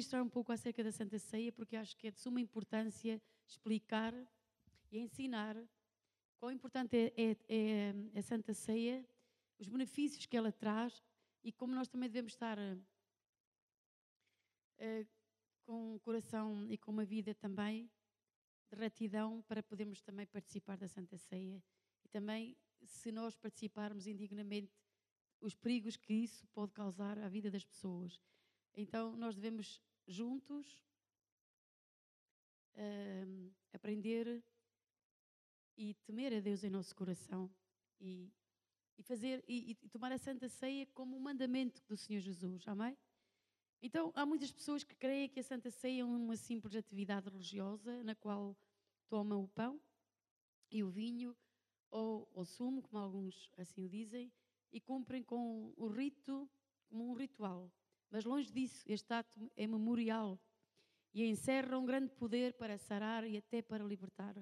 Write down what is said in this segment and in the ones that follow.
ministrar um pouco acerca da Santa Ceia, porque acho que é de suma importância explicar e ensinar quão importante é, é, é a Santa Ceia, os benefícios que ela traz e como nós também devemos estar uh, com um coração e com uma vida também de retidão para podermos também participar da Santa Ceia. E também, se nós participarmos indignamente, os perigos que isso pode causar à vida das pessoas. Então, nós devemos juntos aprender e temer a Deus em nosso coração e, e fazer e, e, tomar a Santa Ceia como um mandamento do Senhor Jesus. Amém? Então, há muitas pessoas que creem que a Santa Ceia é uma simples atividade religiosa na qual tomam o pão e o vinho ou o sumo, como alguns assim dizem, e cumprem com o rito como um ritual. Mas longe disso, este ato é memorial e encerra um grande poder para sarar e até para libertar.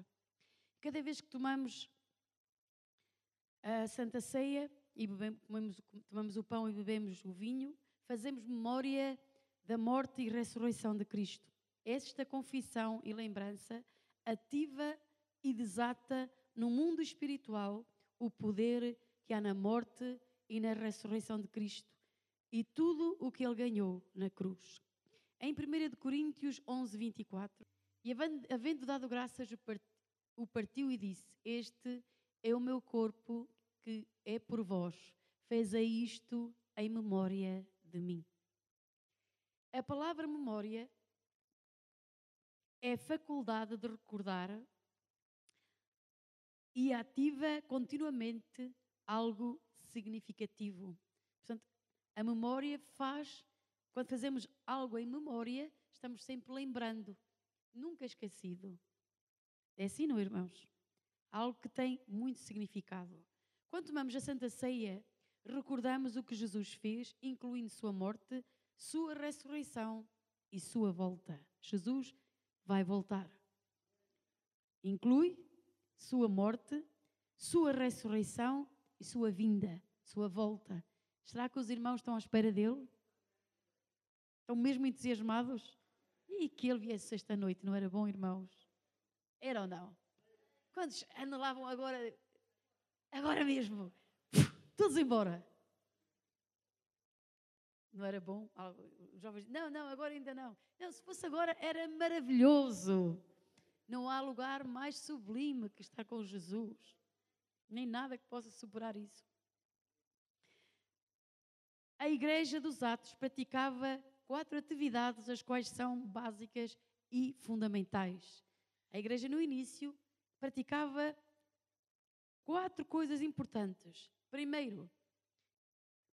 Cada vez que tomamos a Santa Ceia e bebemos, tomamos o pão e bebemos o vinho, fazemos memória da morte e ressurreição de Cristo. Esta confissão e lembrança ativa e desata no mundo espiritual o poder que há na morte e na ressurreição de Cristo e tudo o que ele ganhou na cruz. Em 1 Coríntios 11, 24, e havendo dado graças, o partiu e disse: Este é o meu corpo que é por vós. Fez a isto em memória de mim. A palavra memória é a faculdade de recordar e ativa continuamente algo significativo. A memória faz, quando fazemos algo em memória, estamos sempre lembrando, nunca esquecido. É assim, não, irmãos? Algo que tem muito significado. Quando tomamos a Santa Ceia, recordamos o que Jesus fez, incluindo sua morte, sua ressurreição e sua volta. Jesus vai voltar. Inclui sua morte, sua ressurreição e sua vinda, sua volta. Será que os irmãos estão à espera dele? Estão mesmo entusiasmados? E que ele viesse esta noite, não era bom, irmãos? Era ou não? Quantos anelavam agora, agora mesmo? Todos embora. Não era bom? Os jovens, não, não, agora ainda não. Não, se fosse agora era maravilhoso. Não há lugar mais sublime que estar com Jesus. Nem nada que possa superar isso. A Igreja dos Atos praticava quatro atividades, as quais são básicas e fundamentais. A Igreja, no início, praticava quatro coisas importantes. Primeiro,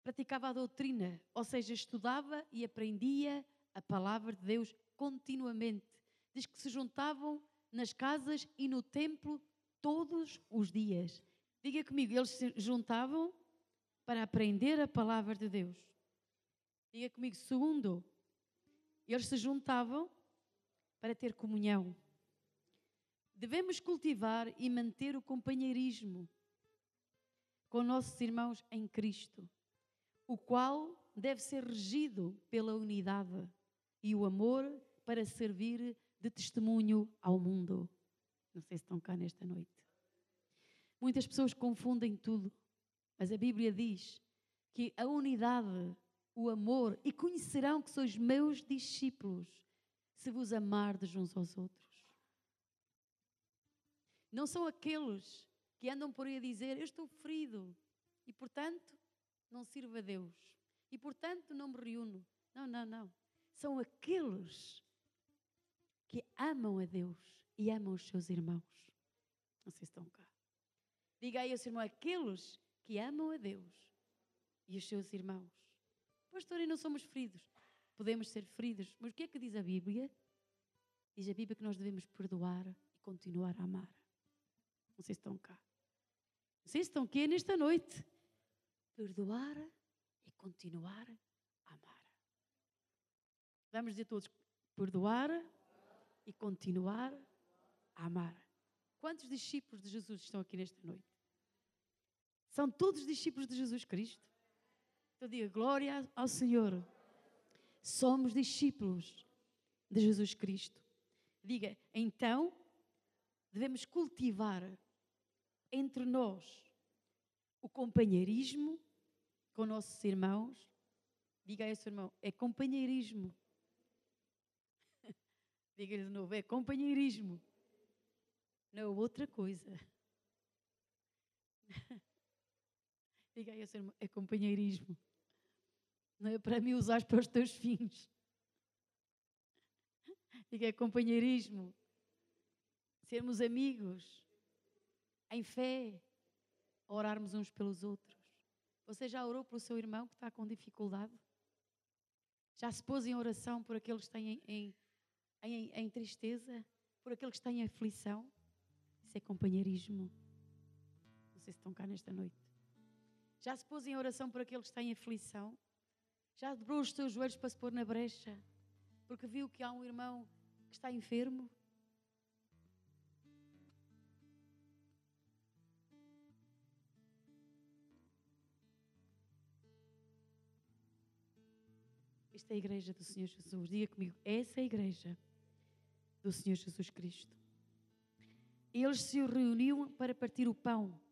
praticava a doutrina, ou seja, estudava e aprendia a palavra de Deus continuamente. Diz que se juntavam nas casas e no templo todos os dias. Diga comigo, eles se juntavam para aprender a palavra de Deus. Diga comigo, segundo, eles se juntavam para ter comunhão. Devemos cultivar e manter o companheirismo com nossos irmãos em Cristo o qual deve ser regido pela unidade e o amor para servir de testemunho ao mundo. Não sei se estão cá nesta noite. Muitas pessoas confundem tudo, mas a Bíblia diz que a unidade, o amor, e conhecerão que sois meus discípulos se vos amardes uns aos outros. Não são aqueles que andam por aí a dizer: Eu estou ferido e, portanto, não sirvo a Deus e, portanto, não me reúno. Não, não, não. São aqueles que amam a Deus e amam os seus irmãos. Não sei se estão cá. Diga aí ao seu irmão: aqueles que amam a Deus e os seus irmãos. Pastor, e não somos feridos. Podemos ser feridos, mas o que é que diz a Bíblia? Diz a Bíblia que nós devemos perdoar e continuar a amar. Não sei se estão cá. Não sei se estão aqui nesta noite perdoar e continuar a amar. Vamos dizer todos: perdoar e continuar a amar. Quantos discípulos de Jesus estão aqui nesta noite? São todos discípulos de Jesus Cristo? Então diga glória ao Senhor. somos discípulos de Jesus Cristo. Diga, então devemos cultivar entre nós o companheirismo com nossos irmãos. Diga a esse irmão, é companheirismo. Diga-lhe de novo, é companheirismo. Não é outra coisa. Diga a esse irmão, é companheirismo. Não é para me usar para os teus fins. Diga, é companheirismo. Sermos amigos. Em fé. Orarmos uns pelos outros. Você já orou pelo seu irmão que está com dificuldade? Já se pôs em oração por aqueles que têm em, em, em tristeza? Por aqueles que têm aflição? Isso é companheirismo. Vocês estão cá nesta noite. Já se pôs em oração por aqueles que têm aflição? Já dobrou os seus joelhos para se pôr na brecha? Porque viu que há um irmão que está enfermo? Esta é a igreja do Senhor Jesus. Diga comigo, essa é a igreja do Senhor Jesus Cristo. Eles se reuniam para partir o pão.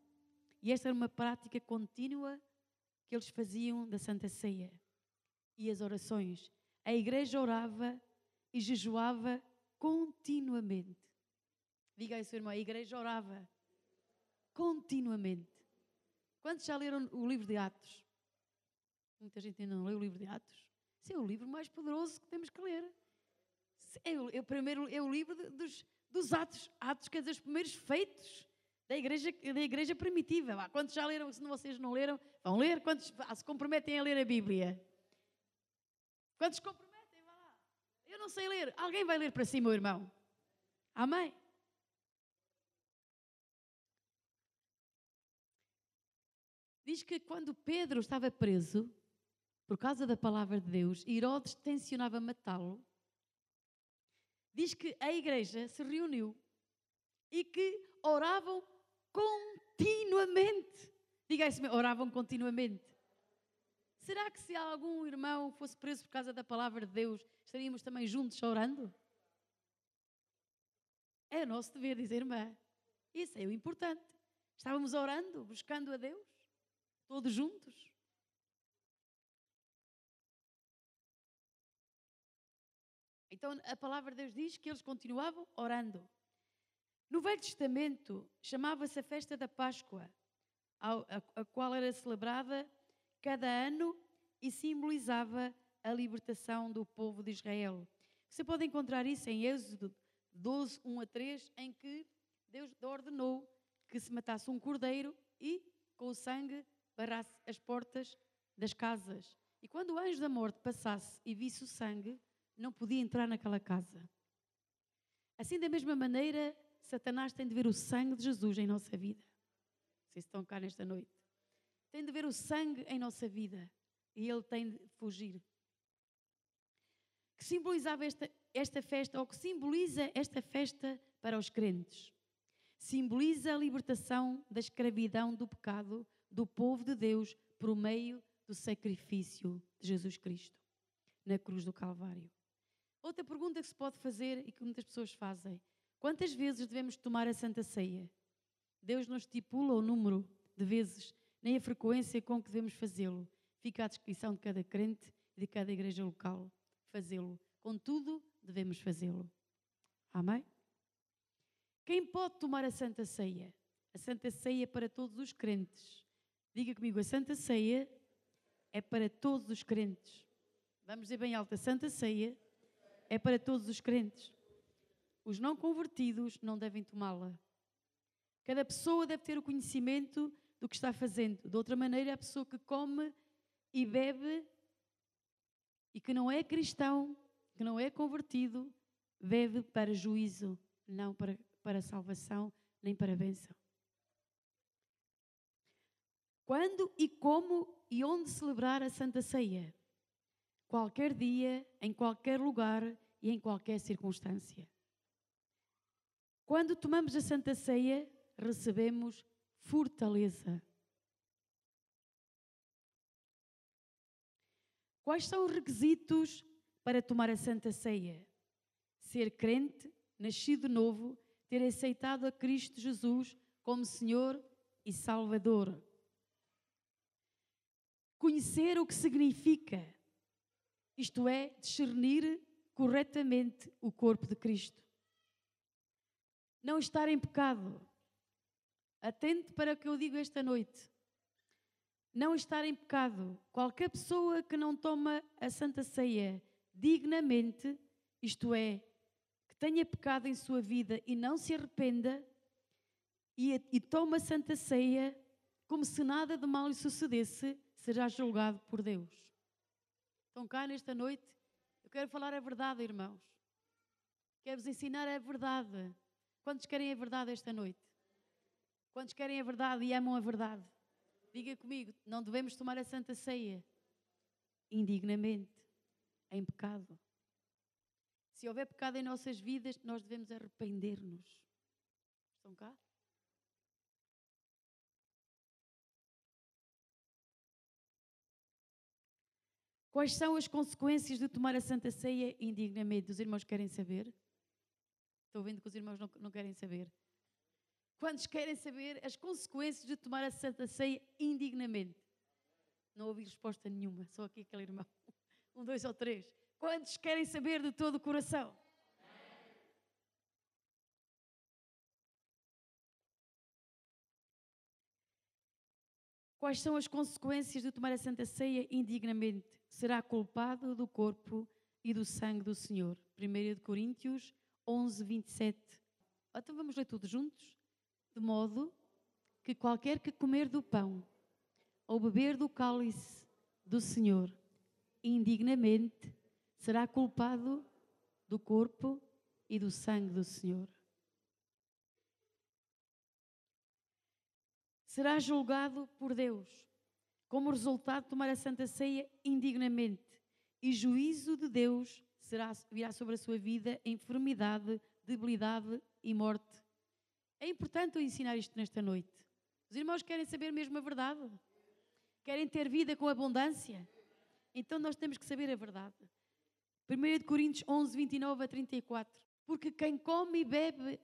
E esta era uma prática contínua que eles faziam da Santa Ceia. E as orações. A igreja orava e jejuava continuamente. Diga aí, seu irmão, a igreja orava continuamente. Quantos já leram o livro de Atos? Muita gente ainda não leu o livro de Atos. Esse é o livro mais poderoso que temos que ler. É o, é o primeiro, é o livro de, dos, dos Atos. Atos, quer dizer, os primeiros feitos da igreja, da igreja primitiva. Quantos já leram? Se vocês não leram, vão ler. Quantos se comprometem a ler a Bíblia? Quantos comprometem? Vá lá. Eu não sei ler. Alguém vai ler para si, meu irmão. Amém? Diz que quando Pedro estava preso, por causa da palavra de Deus, Herodes tensionava matá-lo. Diz que a igreja se reuniu e que oravam continuamente. Diga isso, oravam continuamente. Será que se algum irmão fosse preso por causa da palavra de Deus, estaríamos também juntos orando? É o nosso dever dizer, irmã. Isso é o importante. Estávamos orando, buscando a Deus, todos juntos. Então a palavra de Deus diz que eles continuavam orando. No Velho Testamento chamava-se a festa da Páscoa, a, qual era celebrada cada ano e simbolizava a libertação do povo de Israel. Você pode encontrar isso em Êxodo 12, 1 a 3, em que Deus ordenou que se matasse um cordeiro e, com o sangue, barrasse as portas das casas. E quando o anjo da morte passasse e visse o sangue, não podia entrar naquela casa. Assim, da mesma maneira, Satanás tem de ver o sangue de Jesus em nossa vida. Vocês estão cá nesta noite. Tem de ver o sangue em nossa vida e ele tem de fugir. Que simbolizava esta, esta festa, ou que simboliza esta festa para os crentes? Simboliza a libertação da escravidão do pecado do povo de Deus por meio do sacrifício de Jesus Cristo na cruz do Calvário. Outra pergunta que se pode fazer e que muitas pessoas fazem: quantas vezes devemos tomar a Santa Ceia? Deus não estipula o número de vezes, nem a frequência com que devemos fazê-lo. Fica à descrição de cada crente e de cada igreja local fazê-lo. Contudo, devemos fazê-lo. Amém? Quem pode tomar a Santa Ceia? A Santa Ceia é para todos os crentes. Diga comigo, a Santa Ceia é para todos os crentes. Vamos dizer bem alta, a Santa Ceia é para todos os crentes. Os não convertidos não devem tomá-la. Cada pessoa deve ter o conhecimento do que está fazendo. De outra maneira, a pessoa que come e bebe e que não é cristão, que não é convertido, bebe para juízo, não para, para salvação, nem para bênção. Quando e como e onde celebrar a Santa Ceia? qualquer dia, em qualquer lugar e em qualquer circunstância. Quando tomamos a Santa Ceia, recebemos fortaleza. Quais são os requisitos para tomar a Santa Ceia? Ser crente, nascido novo, ter aceitado a Cristo Jesus como Senhor e Salvador. Conhecer o que significa, isto é, discernir corretamente o corpo de Cristo. Não estar em pecado. Atente para o que eu digo esta noite. Não estar em pecado. Qualquer pessoa que não toma a Santa Ceia dignamente, isto é, que tenha pecado em sua vida e não se arrependa e, e toma a Santa Ceia como se nada de mal lhe sucedesse, será julgado por Deus. Estão cá nesta noite? Eu quero falar a verdade, irmãos. Quero-vos ensinar a verdade. Quantos querem a verdade esta noite? Quantos querem a verdade e amam a verdade? Diga comigo, não devemos tomar a Santa Ceia indignamente, em pecado. Se houver pecado em nossas vidas, nós devemos arrepender-nos. Estão cá? Quais são as consequências de tomar a Santa Ceia indignamente? Os irmãos querem saber? Estou vendo que os irmãos não, não querem saber. Quantos querem saber as consequências de tomar a Santa Ceia indignamente? Não ouvi resposta nenhuma, só aqui aquele irmão. Um, dois ou três. Quantos querem saber de todo o coração? Quais são as consequências de tomar a Santa Ceia indignamente? Será culpado do corpo e do sangue do Senhor. 1 Coríntios 11, 27. Então vamos ler tudo juntos? De modo que qualquer que comer do pão ou beber do cálice do Senhor indignamente será culpado do corpo e do sangue do Senhor. Será julgado por Deus, como resultado de tomar a Santa Ceia indignamente, e juízo de Deus será, virá sobre a sua vida enfermidade, debilidade e morte. É importante eu ensinar isto nesta noite. Os irmãos querem saber mesmo a verdade? Querem ter vida com abundância? Então nós temos que saber a verdade. 1 Coríntios 11, 29 a 34. Porque quem come e bebe,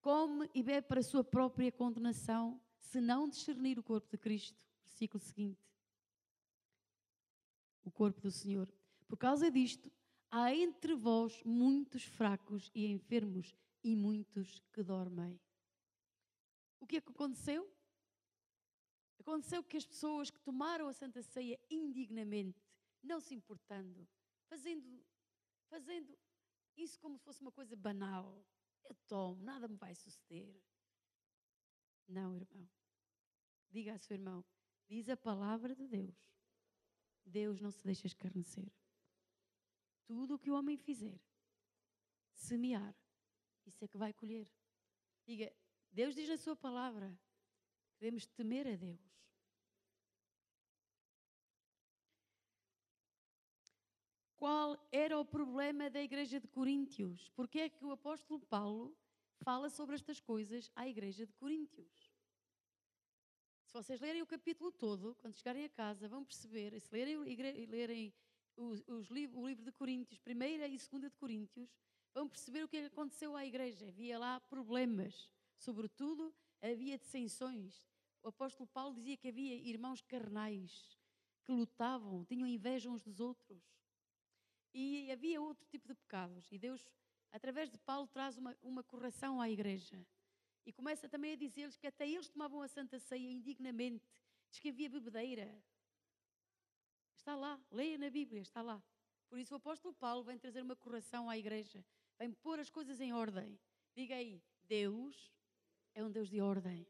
come e bebe para a sua própria condenação, se não discernir o corpo de Cristo. Versículo seguinte. O corpo do Senhor. Por causa disto, há entre vós muitos fracos e enfermos e muitos que dormem. O que é que aconteceu? Aconteceu que as pessoas que tomaram a Santa Ceia indignamente, não se importando, fazendo, fazendo isso como se fosse uma coisa banal. Eu tomo, nada me vai suceder. Não, irmão. Diga a seu irmão, diz a palavra de Deus. Deus não se deixa escarnecer. Tudo o que o homem fizer, semear, isso é que vai colher. Diga, Deus diz na sua palavra, devemos temer a Deus. qual era o problema da igreja de Coríntios. Porque é que o apóstolo Paulo fala sobre estas coisas à igreja de Coríntios? Se vocês lerem o capítulo todo, quando chegarem a casa, vão perceber, se lerem, lerem os, os, o livro de Coríntios, primeira e segunda de Coríntios, vão perceber o que aconteceu à igreja. Havia lá problemas, sobretudo havia dissensões. O apóstolo Paulo dizia que havia irmãos carnais que lutavam, tinham inveja uns dos outros. E havia outro tipo de pecados. E Deus, através de Paulo, traz uma, uma correção à igreja. E começa também a dizer-lhes que até eles tomavam a Santa Ceia indignamente. Diz que havia bebedeira. Está lá, leia na Bíblia, está lá. Por isso o apóstolo Paulo vem trazer uma correção à igreja. Vem pôr as coisas em ordem. Diga aí, Deus é um Deus de ordem.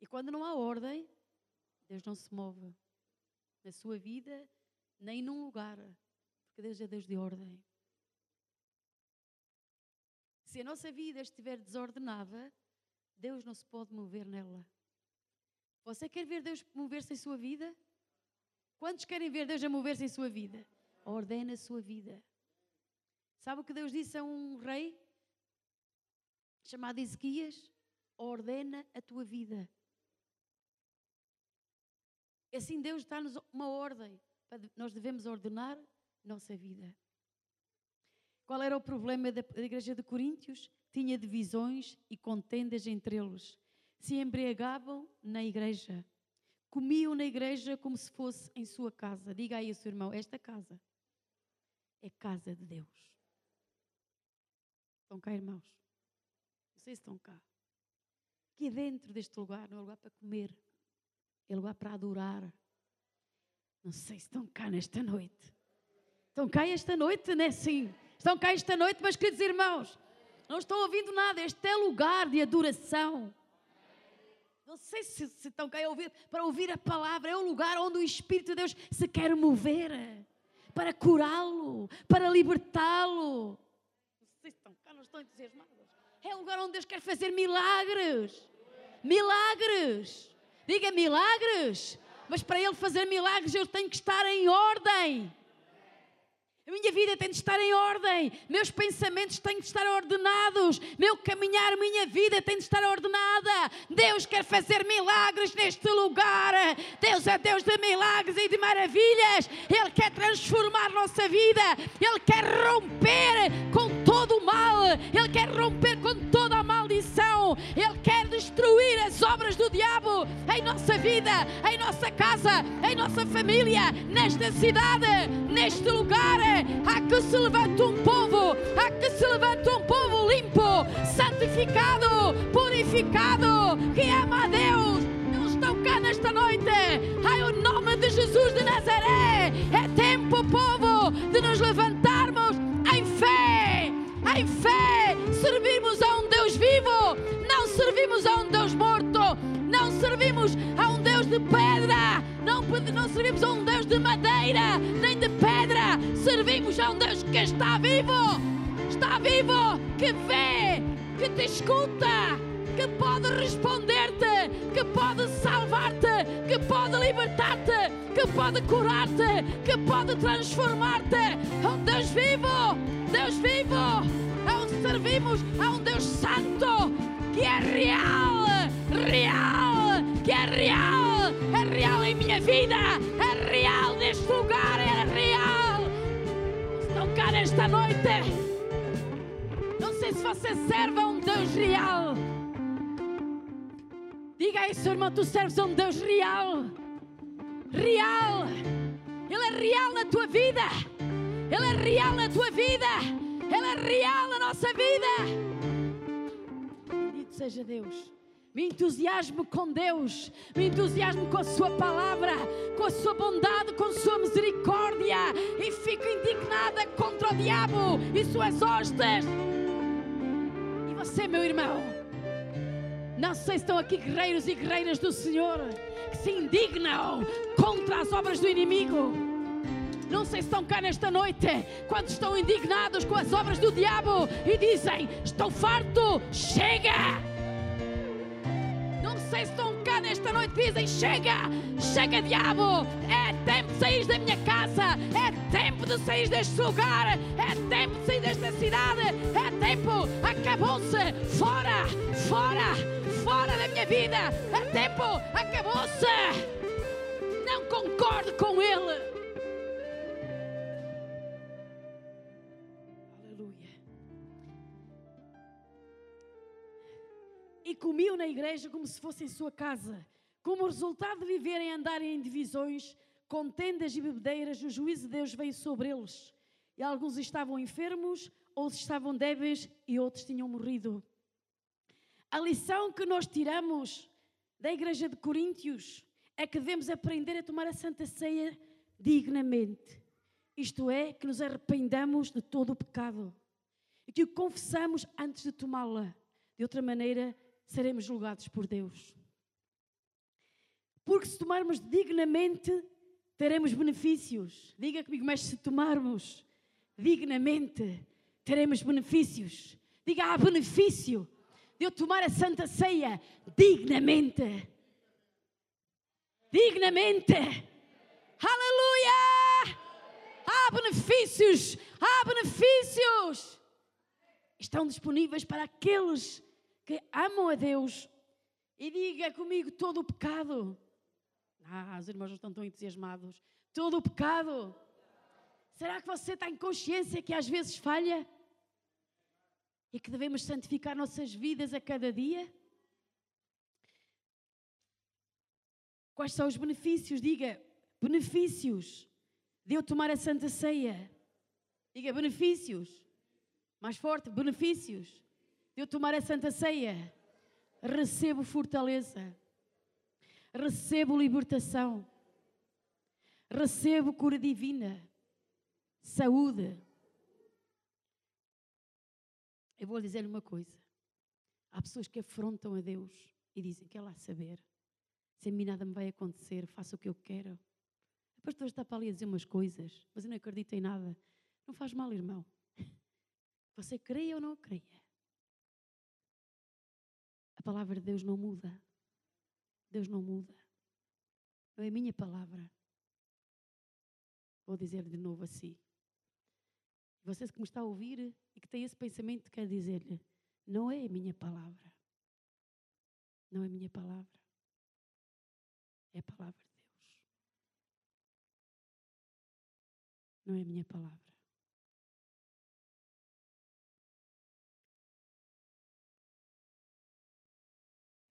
E quando não há ordem, Deus não se move na sua vida, nem num lugar. Porque Deus é Deus de ordem. Se a nossa vida estiver desordenada, Deus não se pode mover nela. Você quer ver Deus mover-se em sua vida? Quantos querem ver Deus a mover-se em sua vida? Ordena a sua vida. Sabe o que Deus disse a um rei chamado Ezequias? Ordena a tua vida. Assim Deus dá-nos uma ordem. Nós devemos ordenar nossa vida. Qual era o problema da igreja de Coríntios? Tinha divisões e contendas entre eles. Se embriagavam na igreja. Comiam na igreja como se fosse em sua casa. Diga aí ao seu irmão: esta casa é casa de Deus. Estão cá, irmãos? Não sei se estão cá. Aqui dentro deste lugar não é lugar para comer, é lugar para adorar. Não sei se estão cá nesta noite. Estão cá esta noite, não é assim? Estão cá esta noite, mas queridos irmãos, não estão ouvindo nada. Este é lugar de adoração. Não sei se, se estão cá a ouvir, para ouvir a palavra. É o lugar onde o Espírito de Deus se quer mover para curá-lo, para libertá-lo. Não sei se estão cá, não estão entusiasmados. É o lugar onde Deus quer fazer milagres. Milagres. Diga milagres. Mas para Ele fazer milagres, eu tenho que estar em ordem. A minha vida tem de estar em ordem, meus pensamentos têm de estar ordenados, meu caminhar, minha vida tem de estar ordenada. Deus quer fazer milagres neste lugar. Deus é Deus de milagres e de maravilhas. Ele quer transformar nossa vida, Ele quer romper com todo o mal, Ele quer romper com toda a maldição, Ele destruir as obras do diabo em nossa vida, em nossa casa, em nossa família, nesta cidade, neste lugar há que se levante um povo, há que se levante um povo limpo, santificado, purificado, que ama a Deus. Madeira, nem de pedra, servimos a um Deus que está vivo, está vivo, que vê, que te escuta, que pode responder-te, que pode salvar-te, que pode libertar-te, que pode curar-te, que pode transformar-te. É um Deus vivo, Deus vivo, é um servimos a um Deus santo que é real, real, que é real, é real em minha vida, é real neste lugar, é real. Estão cá nesta noite. Não sei se você serve a um Deus real. Diga aí, seu irmão, tu serves a um Deus real. Real. Ele é real na tua vida. Ele é real na tua vida. Ele é real na nossa vida seja Deus. Me entusiasmo com Deus, me entusiasmo com a Sua palavra, com a Sua bondade, com a Sua misericórdia e fico indignada contra o diabo e suas hostes. E você, meu irmão, não sei se estão aqui guerreiros e guerreiras do Senhor que se indignam contra as obras do inimigo. Não sei se estão cá nesta noite, quando estão indignados com as obras do diabo e dizem: Estou farto, chega! Não sei se estão cá nesta noite dizem: Chega, chega, diabo! É tempo de sair da minha casa, é tempo de sair deste lugar, é tempo de sair desta cidade, é tempo, acabou-se, fora, fora, fora da minha vida, é tempo, acabou-se! Não concordo com ele. Comiam na igreja como se fosse em sua casa. Como resultado de viverem e andarem em divisões, contendas e bebedeiras, o juízo de Deus veio sobre eles. E alguns estavam enfermos, outros estavam débeis e outros tinham morrido. A lição que nós tiramos da igreja de Coríntios é que devemos aprender a tomar a Santa Ceia dignamente. Isto é, que nos arrependamos de todo o pecado e que o confessamos antes de tomá-la. De outra maneira, seremos julgados por Deus. Porque se tomarmos dignamente, teremos benefícios. Diga comigo, mas se tomarmos dignamente, teremos benefícios. Diga, há benefício de eu tomar a Santa Ceia dignamente. Dignamente. Aleluia! Há benefícios, há benefícios. Estão disponíveis para aqueles que amam a Deus e diga comigo todo o pecado. Ah, os irmãos não estão tão entusiasmados. Todo o pecado Será que você está em consciência que às vezes falha? E que devemos santificar nossas vidas a cada dia? Quais são os benefícios? Diga, benefícios de eu tomar a Santa Ceia. Diga, benefícios. Mais forte, benefícios de eu tomar a Santa Ceia. Recebo fortaleza. Recebo libertação. Recebo cura divina. Saúde. Eu vou dizer-lhe uma coisa. Há pessoas que afrontam a Deus e dizem que é lá saber. Se a mim nada me vai acontecer, faço o que eu quero. A pastora está para ali a dizer umas coisas, mas eu não acredito em nada. Não faz mal, irmão. Você creia ou não creia? Palavra de Deus não muda. Deus não muda. Não é a minha palavra. Vou dizer de novo assim. Você que me está a ouvir e que tem esse pensamento, quer dizer-lhe: não é a minha palavra. Não é a minha palavra. É a palavra de Deus. Não é a minha palavra.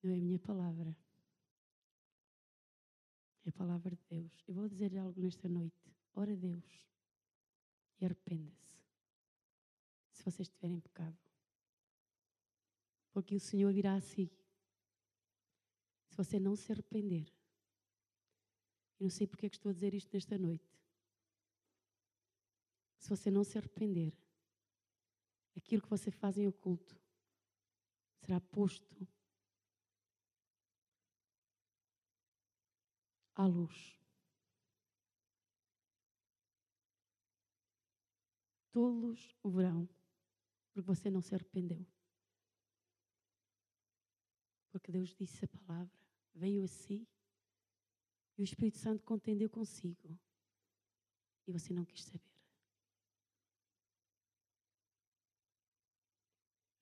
Não é a minha palavra. É a palavra de Deus. Eu vou dizer-lhe algo nesta noite. Ora a Deus e arrependa-se. Se você estiver em pecado. Porque o Senhor virá a si. Se você não se arrepender, eu não sei porque é que estou a dizer isto nesta noite. Se você não se arrepender, aquilo que você faz em oculto será posto à luz. Todos o verão, porque você não se arrependeu. Porque Deus disse a palavra, veio a si e o Espírito Santo contendeu consigo. E você não quis saber.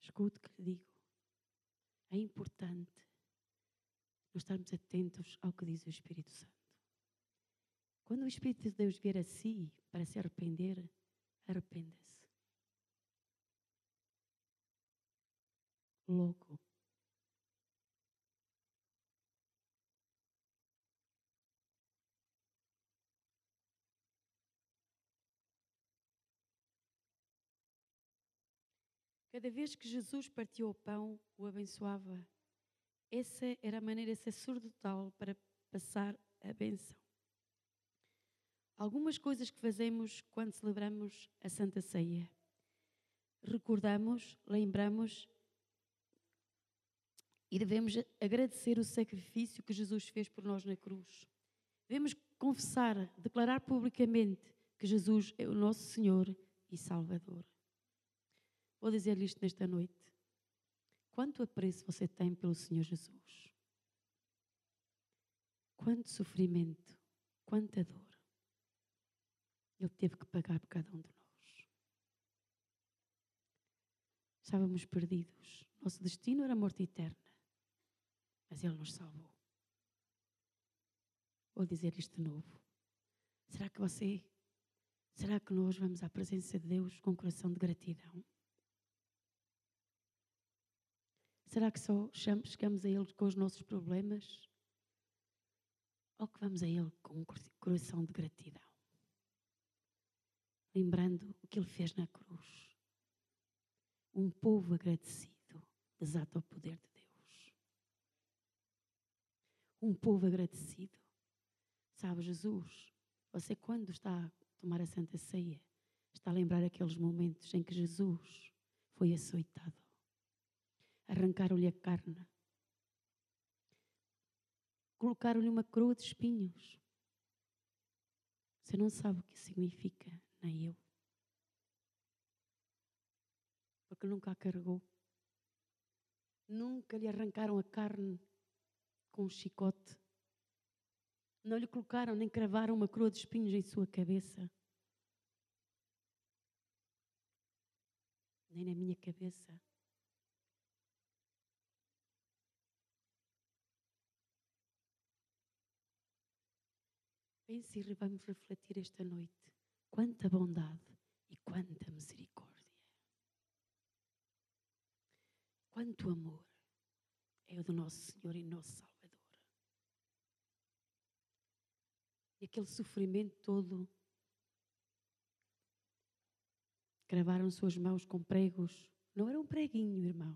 Escute o que lhe digo. É importante nós estarmos atentos ao que diz o Espírito Santo. Quando o Espírito de Deus vier a si para se arrepender, arrependa-se. Logo. Cada vez que Jesus partiu o pão, o abençoava. Essa era a maneira sacerdotal para passar a benção. Algumas coisas que fazemos quando celebramos a Santa Ceia. Recordamos, lembramos e devemos agradecer o sacrifício que Jesus fez por nós na cruz. Devemos confessar, declarar publicamente que Jesus é o nosso Senhor e Salvador. Vou dizer-lhe isto nesta noite. Quanto apreço você tem pelo Senhor Jesus? Quanto sofrimento, quanta dor Ele teve que pagar por cada um de nós. Estávamos perdidos. Nosso destino era morte eterna. Mas Ele nos salvou. Vou dizer isto de novo. Será que você, será que nós vamos à presença de Deus com um coração de gratidão? Será que só chegamos a Ele com os nossos problemas? Ou que vamos a Ele com um coração de gratidão? Lembrando o que Ele fez na cruz. Um povo agradecido desata o poder de Deus. Um povo agradecido. Sabe, Jesus, você quando está a tomar a Santa Ceia, está a lembrar aqueles momentos em que Jesus foi açoitado arrancaram-lhe a carne, colocaram-lhe uma coroa de espinhos. Você não sabe o que significa, nem eu. Porque nunca a carregou. Nunca lhe arrancaram a carne com um chicote. Não lhe colocaram nem cravaram uma coroa de espinhos em sua cabeça. Nem na minha cabeça. Pense e vamos refletir esta noite. quanta bondade e quanta misericórdia. Quanto amor é o do nosso Senhor e nosso Salvador. E aquele sofrimento todo, cravaram suas mãos com pregos. Não era um preguinho, irmão.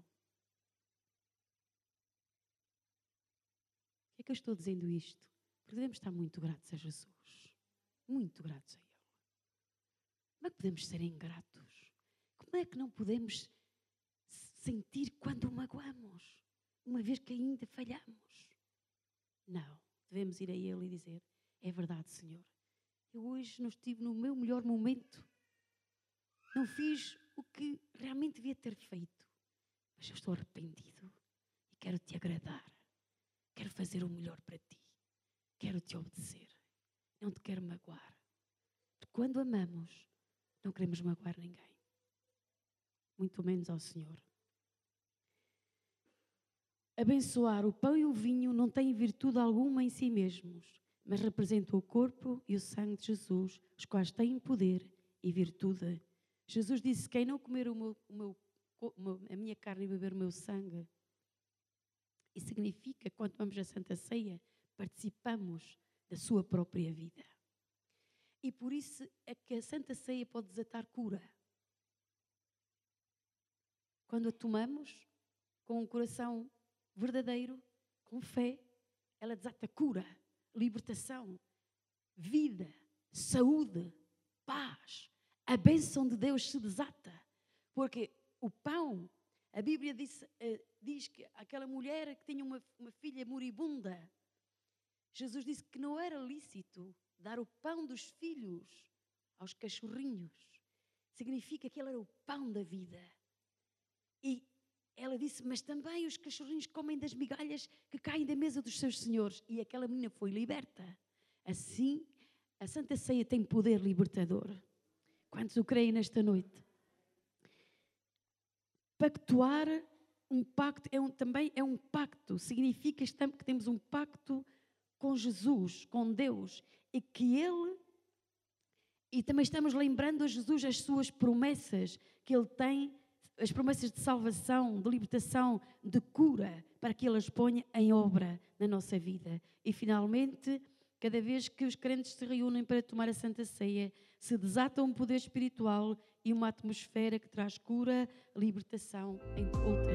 Por que é que eu estou dizendo isto? Porque devemos estar muito gratos a Jesus. Muito gratos a Ele. Como é que podemos ser ingratos? Como é que não podemos sentir quando o magoamos? Uma vez que ainda falhamos? Não. Devemos ir a Ele e dizer: É verdade, Senhor. Eu hoje não estive no meu melhor momento. Não fiz o que realmente devia ter feito. Mas eu estou arrependido e quero te agradar. Quero fazer o melhor para ti. Quero te obedecer. Não te quero magoar. Porque quando amamos, não queremos magoar ninguém. Muito menos ao Senhor. Abençoar o pão e o vinho não tem virtude alguma em si mesmos, mas representam o corpo e o sangue de Jesus, os quais têm poder e virtude. Jesus disse: Quem não comer o meu, o meu, a minha carne e beber o meu sangue, e significa, quando vamos à Santa Ceia, participamos da sua própria vida. E por isso é que a Santa Ceia pode desatar cura. Quando a tomamos com um coração verdadeiro, com fé, ela desata cura, libertação, vida, saúde, paz. A bênção de Deus se desata. Porque o pão, a Bíblia diz, uh, diz que aquela mulher que tinha uma, uma filha moribunda, Jesus disse que não era lícito dar o pão dos filhos aos cachorrinhos. Significa que ele era o pão da vida. E ela disse: Mas também os cachorrinhos comem das migalhas que caem da mesa dos seus senhores. E aquela menina foi liberta. Assim, a Santa Ceia tem poder libertador. Quantos o creem nesta noite? Pactuar um pacto é um, também é um pacto, significa que temos um pacto com Jesus, com Deus, e que Ele, e também estamos lembrando a Jesus as suas promessas que Ele tem, as promessas de salvação, de libertação, de cura, para que Ele as ponha em obra na nossa vida. E finalmente, cada vez que os crentes se reúnem para tomar a Santa Ceia, se desata um poder espiritual e uma atmosfera que traz cura, libertação, entre outras.